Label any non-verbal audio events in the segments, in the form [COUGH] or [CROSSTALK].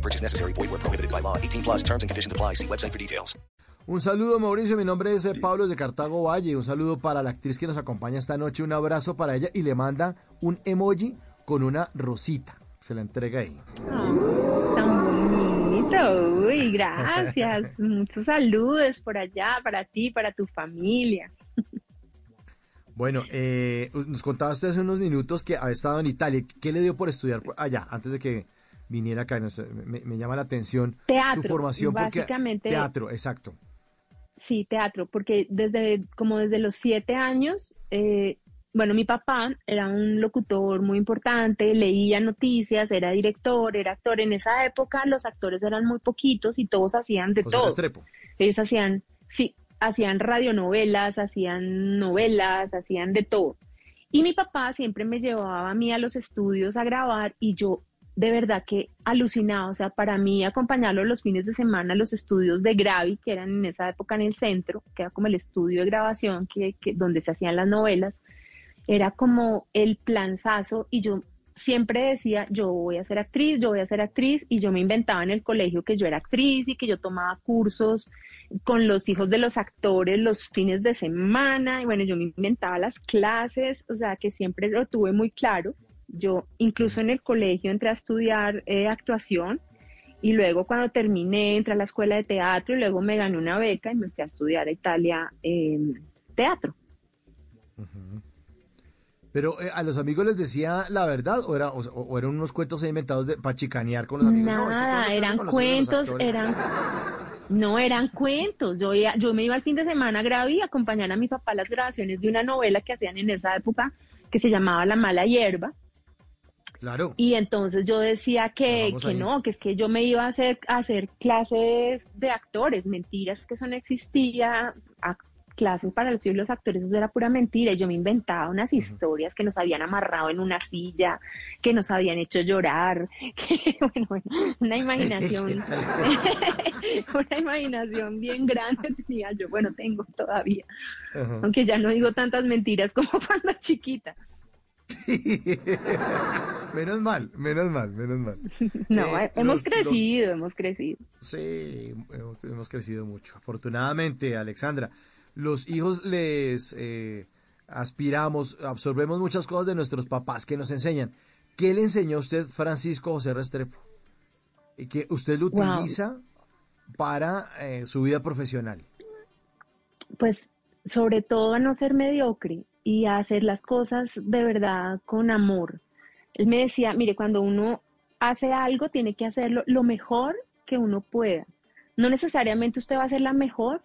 No purchase necessary. Void where prohibited by law. 18 plus terms and conditions apply. See website for details. Un saludo, Mauricio. Mi nombre es eh, Pablo de Cartago Valle. Un saludo para la actriz que nos acompaña esta noche. Un abrazo para ella y le manda un emoji con una rosita. Se la entrega ahí. Tan bonito. Uy, gracias. [LAUGHS] Muchos saludos por allá, para ti, para tu familia. Bueno, eh, nos contaba usted hace unos minutos que ha estado en Italia. ¿Qué le dio por estudiar allá antes de que viniera acá? Me, me llama la atención Teatro, su formación. porque- teatro, exacto. Sí, teatro, porque desde como desde los siete años, eh, bueno, mi papá era un locutor muy importante, leía noticias, era director, era actor. En esa época los actores eran muy poquitos y todos hacían de José todo. Restrepo. Ellos hacían, sí, hacían radionovelas, hacían novelas, hacían de todo. Y mi papá siempre me llevaba a mí a los estudios a grabar y yo de verdad que alucinado, o sea, para mí acompañarlo los fines de semana a los estudios de Gravi, que eran en esa época en el centro, que era como el estudio de grabación que, que- donde se hacían las novelas, era como el planzazo y yo siempre decía, yo voy a ser actriz, yo voy a ser actriz y yo me inventaba en el colegio que yo era actriz y que yo tomaba cursos con los hijos de los actores los fines de semana y bueno, yo me inventaba las clases, o sea que siempre lo tuve muy claro. Yo incluso en el colegio entré a estudiar eh, actuación y luego cuando terminé entré a la escuela de teatro y luego me gané una beca y me fui a estudiar a Italia eh, teatro. Pero eh, a los amigos les decía la verdad o, era, o, o eran unos cuentos inventados de, para chicanear con los amigos. Nada, eran cuentos, eran... [LAUGHS] No, eran cuentos. Yo, iba- yo me iba al fin de semana a Gravi a acompañar a mi papá a las grabaciones de una novela que hacían en esa época que se llamaba La mala hierba. Claro. Y entonces yo decía que, que no, que es que yo me iba a hacer, a hacer clases de actores. Mentiras, que eso no existía. A- clases para los los actores, eso era pura mentira. Y yo me inventaba unas historias que nos habían amarrado en una silla, que nos habían hecho llorar, [LAUGHS] que, bueno, bueno, una imaginación, [LAUGHS] una imaginación bien grande [LAUGHS] tenía yo. Bueno, tengo todavía, aunque ya no digo tantas mentiras como cuando chiquita. Menos mal, menos mal, menos mal. [LAUGHS] No, Eh, hemos los- crecido, hemos crecido. Sí, hemos, hemos crecido mucho. Afortunadamente, Alexandra, los hijos les eh, aspiramos, absorbemos muchas cosas de nuestros papás que nos enseñan. ¿Qué le enseñó a usted, Francisco José Restrepo? Y que usted lo Wow. utiliza para eh, su vida profesional. Pues sobre todo a no ser mediocre y a hacer las cosas de verdad con amor. Él me decía, mire, cuando uno hace algo, tiene que hacerlo lo mejor que uno pueda. No necesariamente usted va a ser la mejor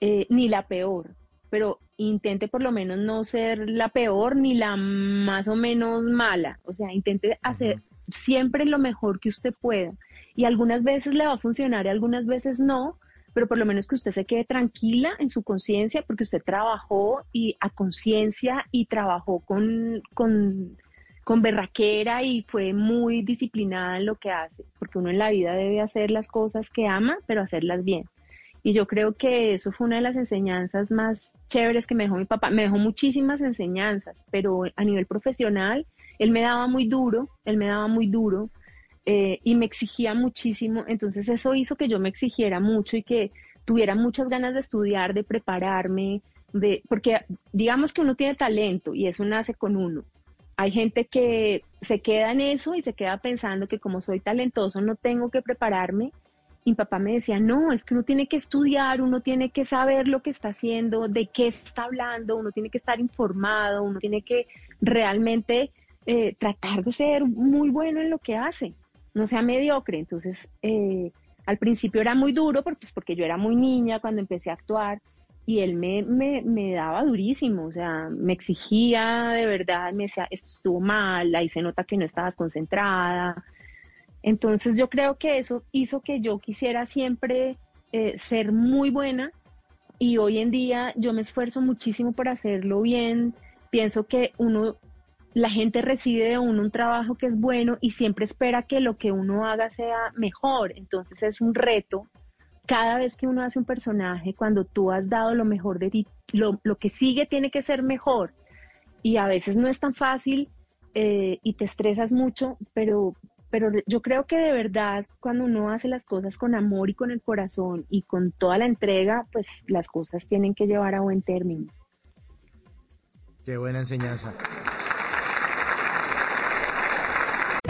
eh, ni la peor, pero intente por lo menos no ser la peor ni la más o menos mala. O sea, intente hacer siempre lo mejor que usted pueda. Y algunas veces le va a funcionar y algunas veces no, pero por lo menos que usted se quede tranquila en su conciencia porque usted trabajó y a conciencia y trabajó con, con, con berraquera y fue muy disciplinada en lo que hace, porque uno en la vida debe hacer las cosas que ama, pero hacerlas bien. Y yo creo que eso fue una de las enseñanzas más chéveres que me dejó mi papá. Me dejó muchísimas enseñanzas, pero a nivel profesional, él me daba muy duro, él me daba muy duro eh, y me exigía muchísimo. Entonces eso hizo que yo me exigiera mucho y que tuviera muchas ganas de estudiar, de prepararme, de, porque digamos que uno tiene talento y eso nace con uno. Hay gente que se queda en eso y se queda pensando que como soy talentoso no tengo que prepararme. Y mi papá me decía, no, es que uno tiene que estudiar, uno tiene que saber lo que está haciendo, de qué está hablando, uno tiene que estar informado, uno tiene que realmente eh, tratar de ser muy bueno en lo que hace, no sea mediocre. Entonces, eh, al principio era muy duro pues, porque yo era muy niña cuando empecé a actuar y él me, me, me daba durísimo, o sea, me exigía de verdad, me decía, esto estuvo mal, ahí se nota que no estabas concentrada. Entonces yo creo que eso hizo que yo quisiera siempre eh, ser muy buena y hoy en día yo me esfuerzo muchísimo por hacerlo bien. Pienso que uno, la gente recibe de uno un trabajo que es bueno y siempre espera que lo que uno haga sea mejor. Entonces es un reto. Cada vez que uno hace un personaje, cuando tú has dado lo mejor de ti, lo, lo que sigue tiene que ser mejor. Y a veces no es tan fácil eh, y te estresas mucho, pero, pero yo creo que de verdad cuando uno hace las cosas con amor y con el corazón y con toda la entrega, pues las cosas tienen que llevar a buen término. Qué buena enseñanza.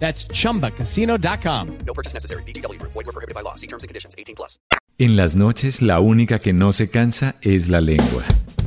That's chumbacasino.com. No purchase necessary. VGW Group. Void were prohibited by law. See terms and conditions. 18 plus. En las noches la única que no se cansa es la lengua.